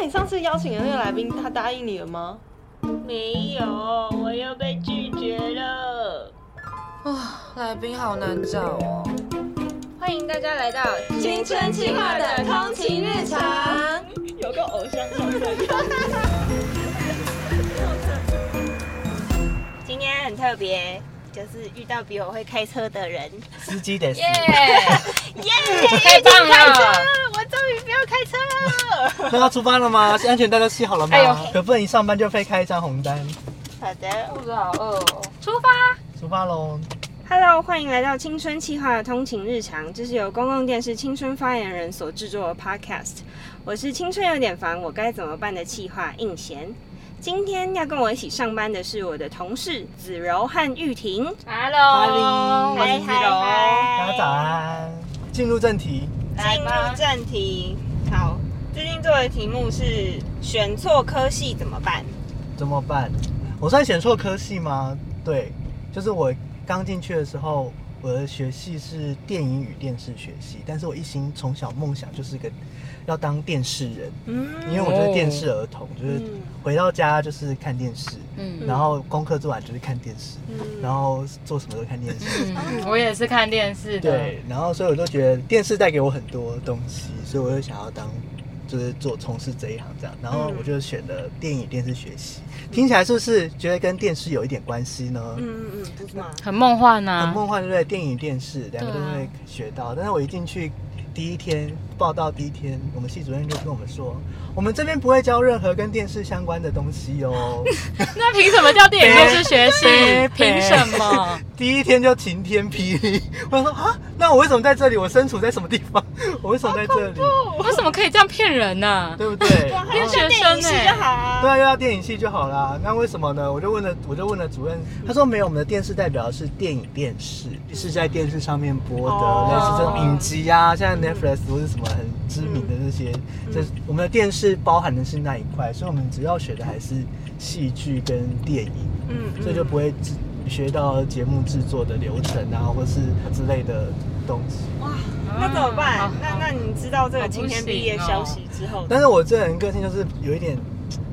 那你上次邀请的那个来宾，他答应你了吗？没有，我又被拒绝了。啊，来宾好难找哦。欢迎大家来到青春期化的通勤日常，有个偶像上身。今天很特别，就是遇到比我会开车的人。司机得死耶，耶！太棒了！我终于不要开车了。那要出发了吗？安全带都系好了吗？哎呦可不能一上班就被开一张红单。好的肚子好饿哦。出发。出发喽！Hello，欢迎来到青春气化的通勤日常，这是由公共电视青春发言人所制作的 Podcast。我是青春有点烦，我该怎么办的气化应贤。今天要跟我一起上班的是我的同事子柔和玉婷。Hello，我是子柔。大家早安。进入正题，进入正题，好，最近做的题目是选错科系怎么办？怎么办？我算选错科系吗？对，就是我刚进去的时候，我的学系是电影与电视学系，但是我一心从小梦想就是个要当电视人，嗯。因为我就是电视儿童，就是嗯回到家就是看电视，嗯。然后功课做完就是看电视，嗯。然后做什么都看电视。嗯，我也是看电视的。对，然后所以我就觉得电视带给我很多东西，所以我就想要当，就是做从事这一行这样，然后我就选了电影电视学习。听起来是不是觉得跟电视有一点关系呢？嗯嗯嗯，不是吗？很梦幻呐、很梦幻，对不对？电影电视两个都会学到，但是我一进去第一天报道第一天，我们系主任就跟我们说，我们这边不会教任何跟电视相关的东西哦。那凭什么叫电影电视学系对？凭什么？第一天就晴天霹雳，我说啊，那我为什么在这里？我身处在什么地方？我为什么在这里？为什么可以这样骗人呢、对不对？哇，还然后有上电影系就好啊。对啊，又要电影系就好啦。那为什么呢？我就问了，我就问了主任，他说没有，我们的电视代表的是电影电视，是在电视上面播的，哦类似这种影集啊，像 Netflix 或是什么很知名的那些，这我们的电视包含的是那一块，所以我们主要学的还是戏剧跟电影，嗯，所以就不会学到节目制作的流程啊，或是之类的东西。哇，那怎么办好？那那你知道这个今天毕业消息之后，但是我这人个性就是有一点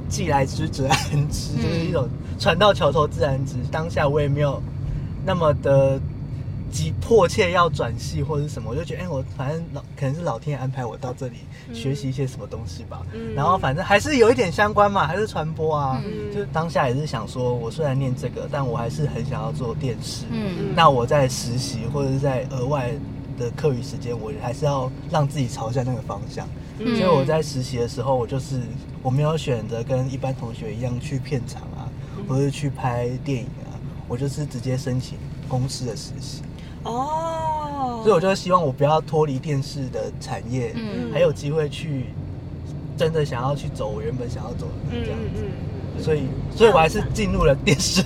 既来之则安之，嗯就是一种船到桥头自然直。当下我也没有那么的急迫切要转系或者是什么，我就觉得，哎、我反正老可能是老天爷安排我到这里学习一些什么东西吧。嗯然后反正还是有一点相关嘛，还是传播啊。嗯就是当下也是想说，我虽然念这个，但我还是很想要做电视。嗯那我在实习或者是在额外的课余时间，我还是要让自己朝向那个方向。嗯所以我在实习的时候，我就是我没有选择跟一般同学一样去片场啊，或者去拍电影啊，我就是直接申请公司的实习。哦，所以我就希望我不要脱离电视的产业，嗯还有机会去真的想要去走我原本想要走的嗯路这样子。嗯嗯，所以，所以我还是进入了电视。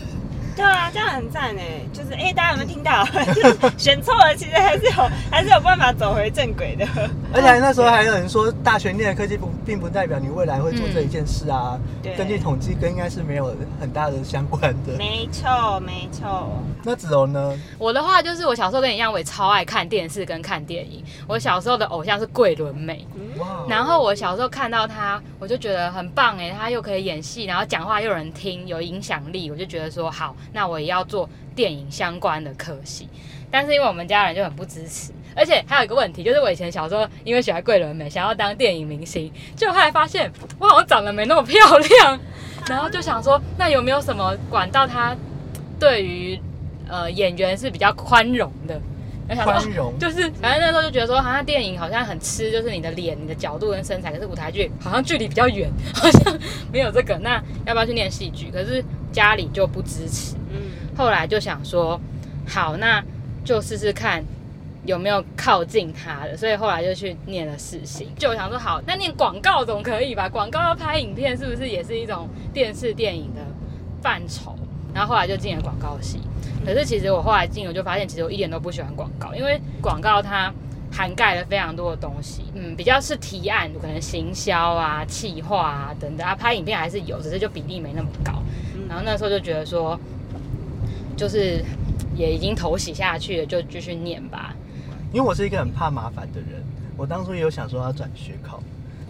对啊，这样很赞哎，就是哎，大家有没有听到？就 是选错了，其实还是有还是有办法走回正轨的。而且那时候还有人说，大学念的科技不并不代表你未来会做这一件事啊。对根据统计，跟应该是没有很大的相关的。没错，没错。那子柔呢？我的话就是我小时候跟你一样，我也超爱看电视跟看电影。我小时候的偶像是桂纶镁，哇，然后我小时候看到她，我就觉得很棒哎，她又可以演戏，然后讲话又有人听，有影响力，我就觉得说好，那我也要做电影相关的科系。但是因为我们家人就很不支持，而且还有一个问题，就是我以前小时候因为喜欢桂纶镁，想要当电影明星，就后来发现我好像长得没那么漂亮，然后就想说，那有没有什么管道，他对于呃演员是比较宽容的？宽容就是反正那时候就觉得说，好像电影好像很吃，就是你的脸、你的角度跟身材，可是舞台剧好像距离比较远，好像没有这个。那要不要去念戏剧？可是家里就不支持。嗯后来就想说，好，那就试试看有没有靠近他的，所以后来就去念了世新。就想说，好，那念广告总可以吧？广告要拍影片，是不是也是一种电视电影的范畴？然后后来就进了广告系。可是其实我后来进，我就发现其实我一点都不喜欢广告，因为广告它涵盖了非常多的东西，嗯，比较是提案，可能行销啊、企划啊等等啊，拍影片还是有，只是就比例没那么高。然后那时候就觉得说，就是也已经头洗下去了，就继续念吧。因为我是一个很怕麻烦的人，我当初也有想说要转学考，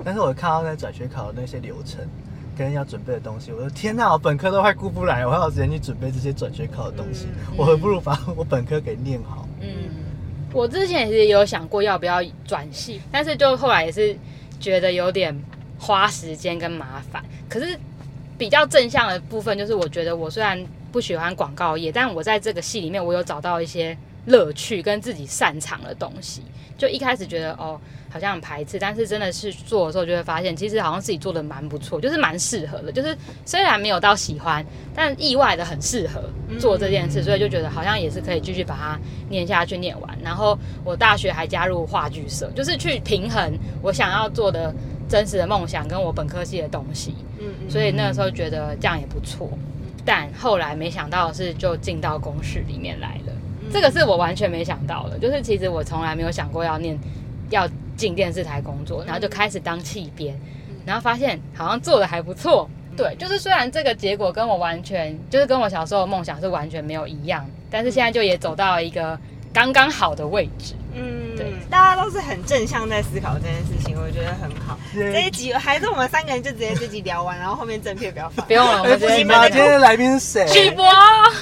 但是我看到那转学考的那些流程跟要准备的东西，我说天哪，我本科都快顾不来，我还有时间去准备这些转学考的东西，嗯我还不如把我本科给念好。嗯，我之前也是有想过要不要转系，但是就后来也是觉得有点花时间跟麻烦。可是比较正向的部分就是，我觉得我虽然不喜欢广告业，但我在这个戏里面，我有找到一些乐趣跟自己擅长的东西。就一开始觉得哦，好像很排斥，但是真的是做的时候就会发现，其实好像自己做的蛮不错，就是蛮适合的。就是虽然没有到喜欢，但意外的很适合做这件事，所以就觉得好像也是可以继续把它念下去、念完。然后我大学还加入话剧社，就是去平衡我想要做的真实的梦想跟我本科系的东西。嗯嗯，所以那个时候觉得这样也不错，但后来没想到的是就进到公式里面来了，这个是我完全没想到的，就是其实我从来没有想过要念要进电视台工作，然后就开始当气编，然后发现好像做的还不错。对，就是虽然这个结果跟我完全就是跟我小时候的梦想是完全没有一样，但是现在就也走到了一个刚刚好的位置。嗯，对大家都是很正向在思考这件事情，我觉得很好。耶这一集还是我们三个人就直接这集聊完，然后后面正片不要放。不用了，我哎，们直接不行吧？今天的来宾是谁？许博。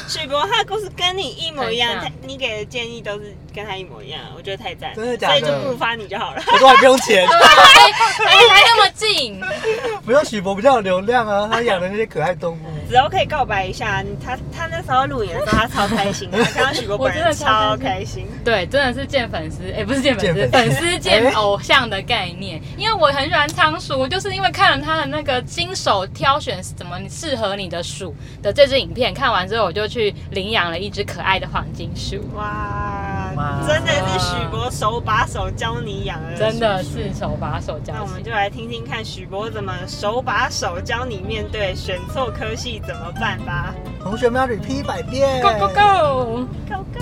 许博他的故事跟你一模一样，他你给的建议都是跟他一模一样，我觉得太赞了，真的假的所以就不如发你就好了。我说还不用钱，对，还还那么近，不用许博比较有流量啊，他养的那些可爱动物。子欧可以告白一下，他他那时候录影的时候，他超开心的，他看到许博本我真人的超超开心。对，真的 是见粉丝，哎、不是见粉丝，粉粉丝丝见偶像的概念。因为我很喜欢仓鼠，就是因为看了他的那个亲手挑选怎么适合你的鼠的这支影片，看完之后我就去领养了一只可爱的黄金鼠，哇，哇真的是许博手把手教你养的，真的。是手把手教起那我们就来听听看许博怎么手把手教你面对选错科系怎么办吧。同学们要 repeat 一百遍。，Go Go Go！Go go！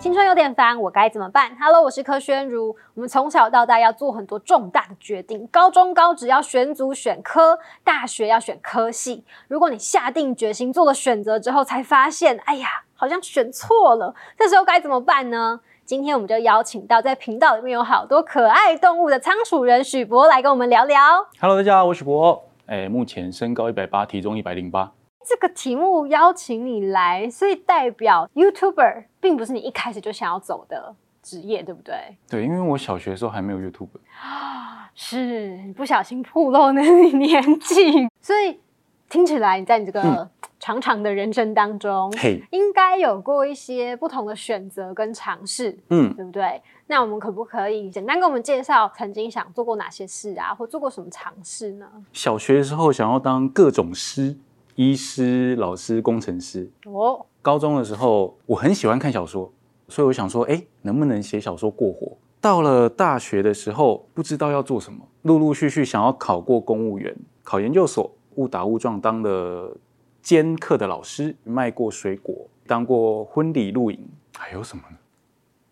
青春有点烦，我该怎么办？Hello，我是柯宣如。我们从小到大要做很多重大的决定，高中高职要选组选科，大学要选科系。如果你下定决心做了选择之后，才发现，哎呀，好像选错了，这时候该怎么办呢？今天我们就邀请到在频道里面有好多可爱动物的仓鼠人许博来跟我们聊聊。Hello，大家好，我是博。哎，目前身高一百八，体重一百零八。这个题目邀请你来，所以代表 YouTuber 并不是你一开始就想要走的职业，对不对？对，因为我小学的时候还没有 YouTuber，。是你不小心暴露了你年纪，所以听起来你在你这个嗯长长的人生当中，嘿，应该有过一些不同的选择跟尝试，嗯，对不对？那我们可不可以简单跟我们介绍曾经想做过哪些事啊，或做过什么尝试呢？小学的时候想要当各种师，医师、老师、工程师。哦，高中的时候，我很喜欢看小说，所以我想说，哎，能不能写小说过活？到了大学的时候，不知道要做什么，陆陆续续想要考过公务员，考研究所，误打误撞当了兼课的老师，卖过水果，当过婚礼录影，还有什么呢？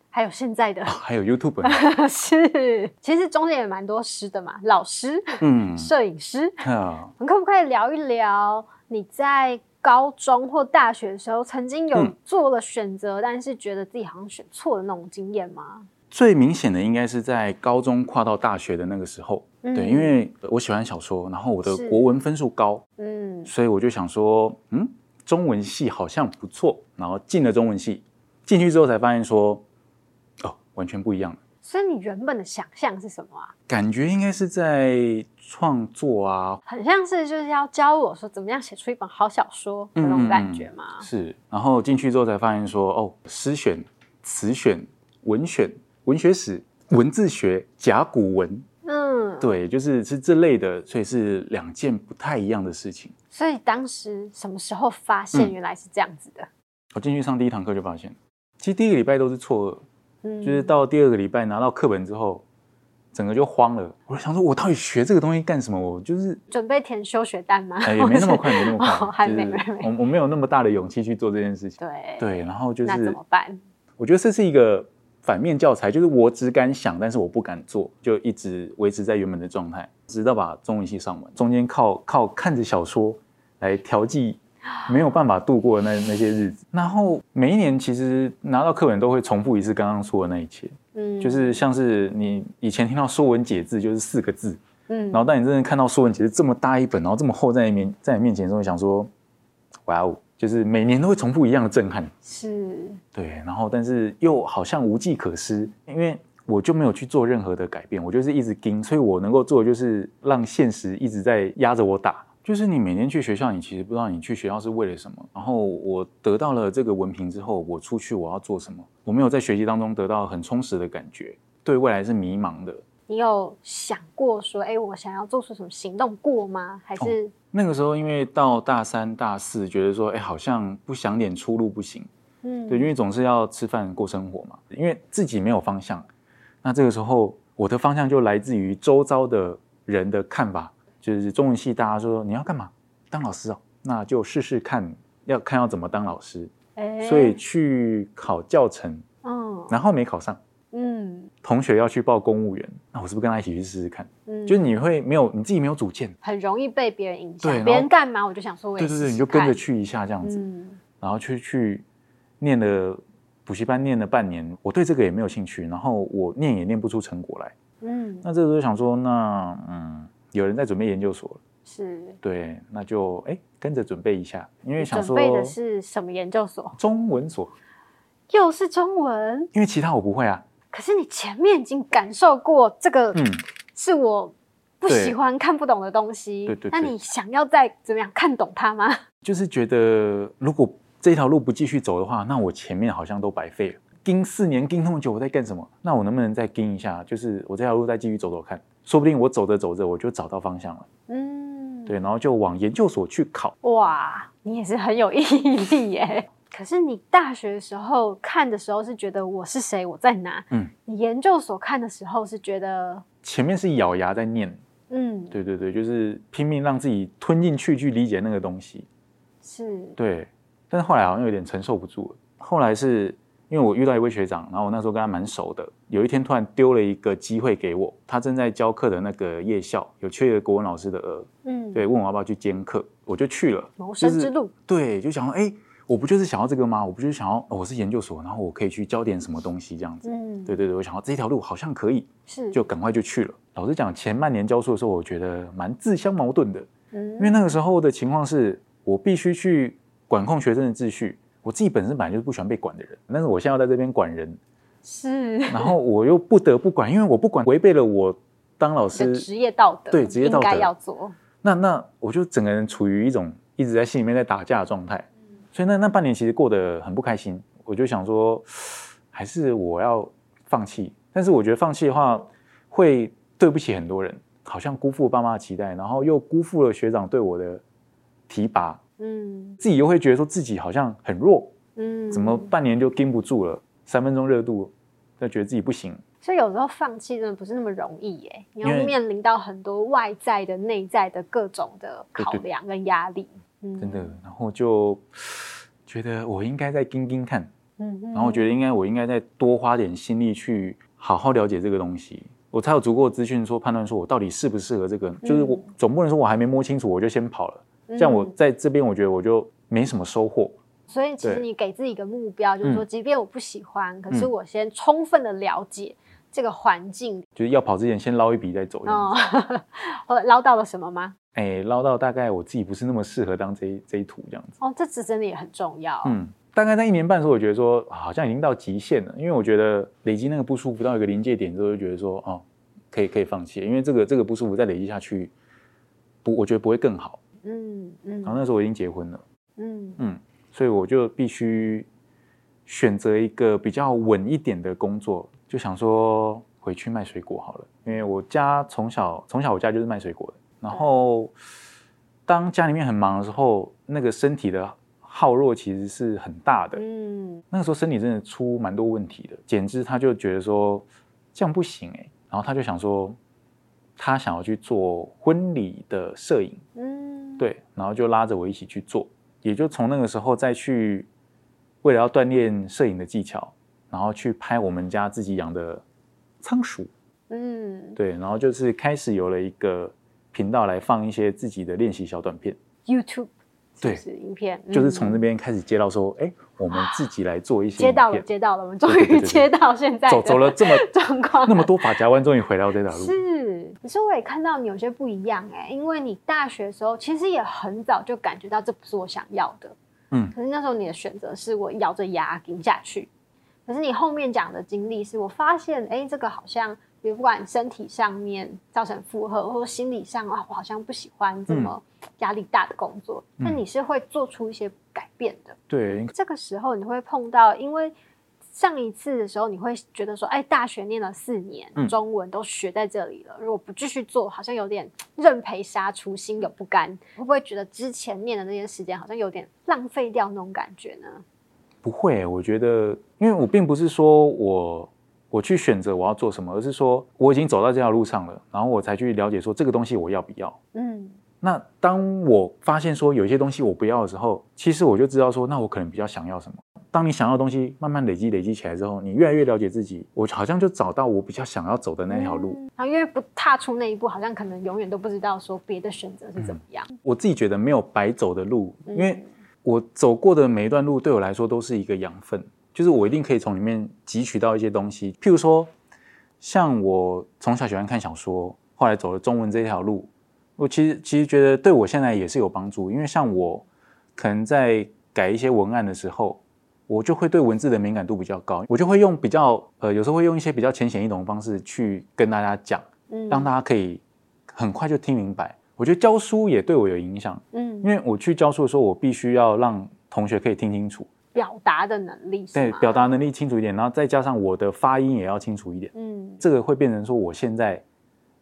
还有现在的。还有 YouTube，是，其实中间也蛮多师的嘛，老师、嗯，摄影师，啊，我们可不可以聊一聊你在高中或大学的时候，曾经有嗯。做了选择，但是觉得自己好像选错的那种经验吗？最明显的应该是在高中跨到大学的那个时候，嗯对，因为我喜欢小说，然后我的是。国文分数高，嗯，所以我就想说，嗯，中文系好像不错，然后进了中文系，进去之后才发现说，哦，完全不一样，所以你原本的想象是什么啊？感觉应该是在创作啊，很像是就是要教我说怎么样写出一本好小说的那种感觉嘛？是，然后进去之后才发现说，哦，诗选、词选、文选、文学史、文字学、甲骨文，嗯，对，就是是这类的，所以是两件不太一样的事情。所以当时什么时候发现嗯原来是这样子的？我进去上第一堂课就发现，其实第一个礼拜都是错愕，嗯，就是到第二个礼拜拿到课本之后，整个就慌了。我就想说，我到底学这个东西干什么？我就是准备填休学单吗？哎，也没那么快，没那么 哦还快，还没我我没有那么大的勇气去做这件事情。对对，然后就是那怎是么办？我觉得这是一个反面教材，就是我只敢想，但是我不敢做，就一直维持在原本的状态，直到把中文系上完，中间靠靠看着小说来调剂 没有办法度过的那那些日子。然后每一年其实拿到课本都会重复一次刚刚说的那一切，嗯就是像是你以前听到《说文解字》就是四个字，嗯然后当你真正看到《说文解字》这么大一本，然后这么厚在你面在你面前的时候，想说，哇哦，就是每年都会重复一样的震撼。是对，然后但是又好像无计可施，因为我就没有去做任何的改变，我就是一直盯，所以我能够做的就是让现实一直在压着我打。就是你每天去学校，你其实不知道你去学校是为了什么。然后我得到了这个文凭之后，我出去我要做什么？我没有在学习当中得到很充实的感觉，对未来是迷茫的。你有想过说，哎，我想要做出什么行动过吗？还是那个时候，因为到大三、大四，觉得说，哎，好像不想点出路不行。嗯对，因为总是要吃饭过生活嘛，因为自己没有方向，那这个时候我的方向就来自于周遭的人的看法，就是中文系大家说你要干嘛，当老师哦，那就试试看，要看要怎么当老师，哎所以去考教程，嗯。然后没考上，嗯同学要去报公务员，那我是不是跟他一起去试试看？嗯就是你会没有你自己没有主见，很容易被别人影响，对别人干嘛我就想说我也对对你就跟着，去一下这样子，嗯然后去去念了补习班，念了半年，我对这个也没有兴趣，然后我念也念不出成果来。嗯那这个时候想说，那嗯，有人在准备研究所了，是。对，那就哎跟着准备一下，因为想说准备的是什么研究所？中文所，又是中文，因为其他我不会啊。可是你前面已经感受过这个嗯，是我不喜欢、看不懂的东西。对对对那你想要再怎么样看懂它吗？就是觉得如果这条路不继续走的话，那我前面好像都白费了。盯四年盯那么久，我在干什么？那我能不能再盯一下？就是我这条路再继续走走看，说不定我走着走着我就找到方向了。嗯，对，然后就往研究所去考。哇，你也是很有毅力耶。可是你大学的时候看的时候是觉得我是谁，我在哪？嗯，你研究所看的时候是觉得，前面是咬牙在念，嗯，对对对，就是拼命让自己吞进去去理解那个东西。是，对，但是后来好像有点承受不住了。后来是因为我遇到一位学长，然后我那时候跟他蛮熟的，有一天突然丢了一个机会给我，他正在教课的那个夜校有缺一个国文老师的额，嗯，对，问我要不要去兼课，我就去了。谋生之路，对，就想说，哎，我不就是想要这个吗？我不就是想要、哦我是研究所，然后我可以去教点什么东西这样子。嗯，对对对，我想要这条路好像可以，是，就赶快就去了。老实讲，前半年教书的时候，我觉得蛮自相矛盾的，嗯因为那个时候的情况是我必须去管控学生的秩序，我自己本身本来就是不喜欢被管的人，但是我现在要在这边管人，是然后我又不得不管，因为我不管违背了我当老你的师职业道德，对职业道德应该要做，那那我就整个人处于一种一直在心里面在打架的状态，所以那那半年其实过得很不开心。我就想说，还是我要放弃。但是我觉得放弃的话，会对不起很多人，好像辜负爸妈的期待，然后又辜负了学长对我的提拔，嗯自己又会觉得说自己好像很弱，嗯，怎么半年就盯不住了？三分钟热度，就觉得自己不行。所以有时候放弃真的不是那么容易耶，你要面临到很多外在的、内在的各种的考量跟压力。嗯。真的，然后就觉得我应该再盯盯看，嗯哼，然后我觉得应该我应该再多花点心力去好好了解这个东西，我才有足够的资讯说判断说我到底适不适合这个。就是我总不能说我还没摸清楚我就先跑了，这样我嗯在这边我觉得我就没什么收获。所以其实你给自己一个目标，就是说，嗯。即便我不喜欢，可是嗯。我先充分的了解这个环境。就是要跑之前先捞一笔再走哦 捞到了什么吗？哎、捞到大概我自己不是那么适合当这一这一图这样子。哦，这次真的也很重要。嗯，大概在一年半的时候，我觉得说啊好像已经到极限了，因为我觉得累积那个不舒服到一个临界点之后，就觉得说哦，可以可以放弃，因为这个这个不舒服再累积下去，不，我觉得不会更好。嗯嗯然后那时候我已经结婚了，嗯嗯，所以我就必须选择一个比较稳一点的工作，就想说回去卖水果好了，因为我家从小从小我家就是卖水果的，然后当家里面很忙的时候，那个身体的耗弱其实是很大的，嗯。那个时候身体真的出蛮多问题的。简直他就觉得说这样不行哎、然后他就想说他想要去做婚礼的摄影，嗯，对，然后就拉着我一起去做，也就从那个时候再去为了要锻炼摄影的技巧，然后去拍我们家自己养的仓鼠，嗯对，然后就是开始有了一个频道来放一些自己的练习小短片。，YouTube 对是影片，就是从那嗯边开始接到说，哎，我们自己来做一些接到了，接到了，我们终于接到现在走走了这么 状况，那么多法夹弯，终于回到这条路。是，可是我也看到你有些不一样哎、因为你大学的时候其实也很早就感觉到这不是我想要的，嗯可是那时候你的选择是我咬着牙顶下去，可是你后面讲的经历是我发现，哎、这个好像，比如不管身体上面造成负荷，或者心理上啊，我好像不喜欢这么压力大的工作，那、嗯你是会做出一些改变的。对，这个时候你会碰到，因为上一次的时候你会觉得说，哎，大学念了四年，嗯中文都学在这里了，如果不继续做，好像有点认赔杀出，心有不甘。会不会觉得之前念的那些时间好像有点浪费掉那种感觉呢？不会，我觉得，因为我并不是说我我去选择我要做什么，而是说我已经走到这条路上了，然后我才去了解说这个东西我要不要。嗯那当我发现说有一些东西我不要的时候，其实我就知道说，那我可能比较想要什么。当你想要的东西慢慢累积累积起来之后，你越来越了解自己，我好像就找到我比较想要走的那条路。嗯然后因为不踏出那一步，好像可能永远都不知道说别的选择是怎么样。我自己觉得没有白走的路，嗯因为我走过的每一段路对我来说都是一个养分，就是我一定可以从里面汲取到一些东西。譬如说，像我从小喜欢看小说，后来走了中文这条路，我其实其实觉得对我现在也是有帮助，因为像我可能在改一些文案的时候。我就会对文字的敏感度比较高，我就会用比较呃，有时候会用一些比较浅显易懂的方式去跟大家讲，嗯让大家可以很快就听明白。我觉得教书也对我有影响，嗯因为我去教书的时候，我必须要让同学可以听清楚，表达的能力对表达能力清楚一点，然后再加上我的发音也要清楚一点，嗯这个会变成说我现在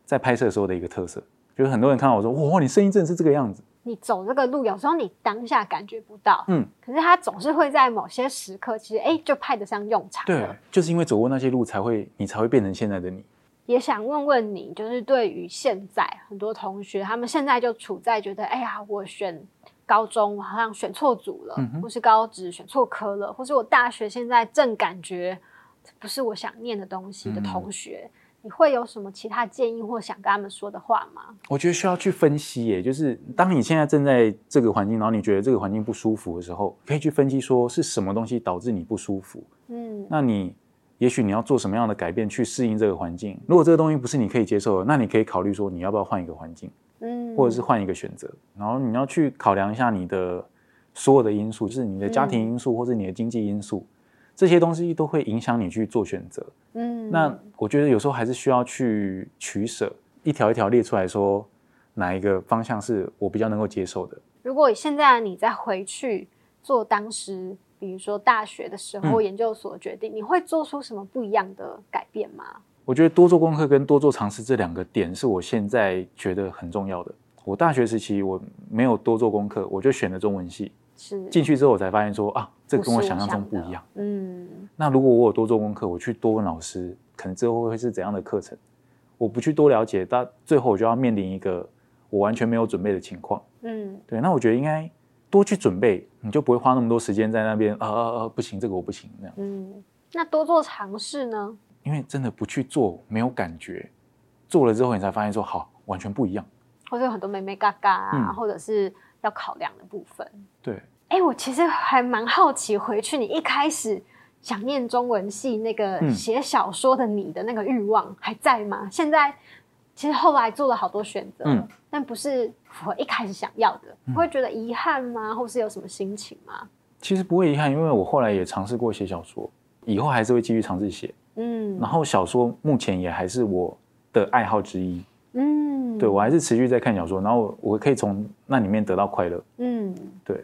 在拍摄的时候的一个特色。就是很多人看到我说，哇，你声音真的是这个样子，你走这个路，有时候你当下感觉不到，嗯，可是它总是会在某些时刻，其实哎就派得上用场对。，就是因为走过那些路，才会你才会变成现在的你。也想问问你，就是对于现在很多同学，他们现在就处在觉得，哎呀，我选高中好像选错组了，嗯或是高职选错科了，或是我大学现在正感觉不是我想念的东西的嗯同学，你会有什么其他建议或想跟他们说的话吗？我觉得需要去分析耶，就是当你现在正在这个环境，然后你觉得这个环境不舒服的时候，可以去分析说是什么东西导致你不舒服。嗯那你也许你要做什么样的改变去适应这个环境？如果这个东西不是你可以接受的，那你可以考虑说你要不要换一个环境，嗯或者是换一个选择。然后你要去考量一下你的所有的因素，就是你的家庭因素或者你的经济因素，这些东西都会影响你去做选择。嗯那我觉得有时候还是需要去取舍，一条一条列出来说哪一个方向是我比较能够接受的。如果现在你再回去做当时，比如说大学的时候、嗯研究所决定，你会做出什么不一样的改变吗？我觉得多做功课跟多做尝试这两个点是我现在觉得很重要的。我大学时期我没有多做功课，我就选了中文系。是进去之后我才发现说啊，这跟我想象中不一样。。嗯那如果我有多做功课，我去多问老师，可能之后会是怎样的课程？我不去多了解，到最后我就要面临一个我完全没有准备的情况。嗯对，那我觉得应该多去准备，你就不会花那么多时间在那边啊啊啊，不行，这个我不行那样。嗯，那多做尝试呢？因为真的不去做，没有感觉，做了之后你才发现说好，完全不一样。或者有很多美美嘎嘎啊，嗯或者是要考量的部分。对，哎，我其实还蛮好奇，回去你一开始想念中文系那个嗯写小说的你的那个欲望还在吗？现在其实后来做了好多选择，嗯但不是符合一开始想要的，你会觉得遗憾吗？或是有什么心情吗？其实不会遗憾，因为我后来也尝试过写小说，以后还是会继续尝试写。嗯然后小说目前也还是我的爱好之一。嗯，对我还是持续在看小说，然后我可以从那里面得到快乐。嗯，对，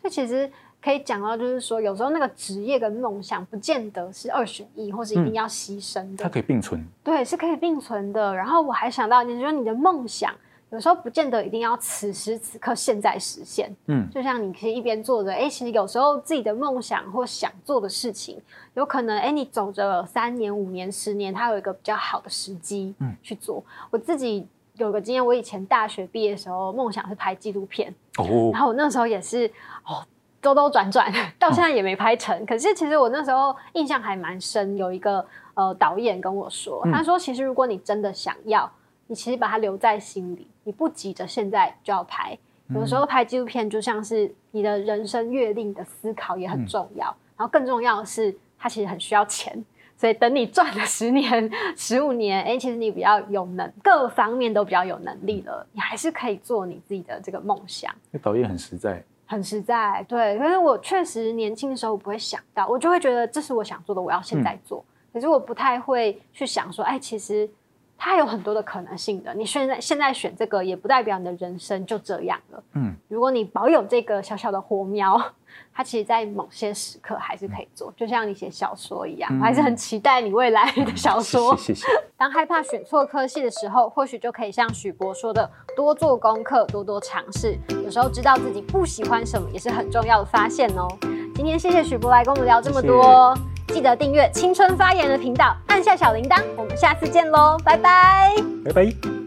所以其实可以讲到，就是说有时候那个职业跟梦想不见得是二选一，或是一定要牺牲的。它可以并存。对，是可以并存的。然后我还想到，你说你的梦想有时候不见得一定要此时此刻现在实现，嗯，就像你可以一边做着，哎，其实有时候自己的梦想或想做的事情，有可能，哎，你走着三年、五年、十年，它有一个比较好的时机，嗯去做。我自己有个经验，我以前大学毕业的时候，梦想是拍纪录片，哦然，后我那时候也是哦，兜兜转转，到现在也没拍成。可是其实我那时候印象还蛮深，有一个呃导演跟我说，嗯他说其实如果你真的想要，你其实把它留在心里，你不急着现在就要拍，有时候拍纪录片就像是你的人生阅历的思考也很重要，然后更重要的是，它其实很需要钱。所以等你赚了十年、十五年，哎，其实你比较有能，各方面都比较有能力了，你还是可以做你自己的这个梦想。那导演很实在，很实在，对。可是我确实年轻的时候不会想到，我就会觉得这是我想做的，我要现在做。可是我不太会去想说，哎，其实它有很多的可能性的。你现在现在选这个，也不代表你的人生就这样了。嗯，如果你保有这个小小的火苗。它其实，在某些时刻还是可以做，就像你写小说一样，我还是很期待你未来的小说。谢谢。当害怕选错科系的时候，或许就可以像许博说的，多做功课，多多尝试。有时候知道自己不喜欢什么，也是很重要的发现哦。今天谢谢许博来跟我们聊这么多，记得订阅青春发言的频道，按下小铃铛，我们下次见喽，拜拜，拜拜。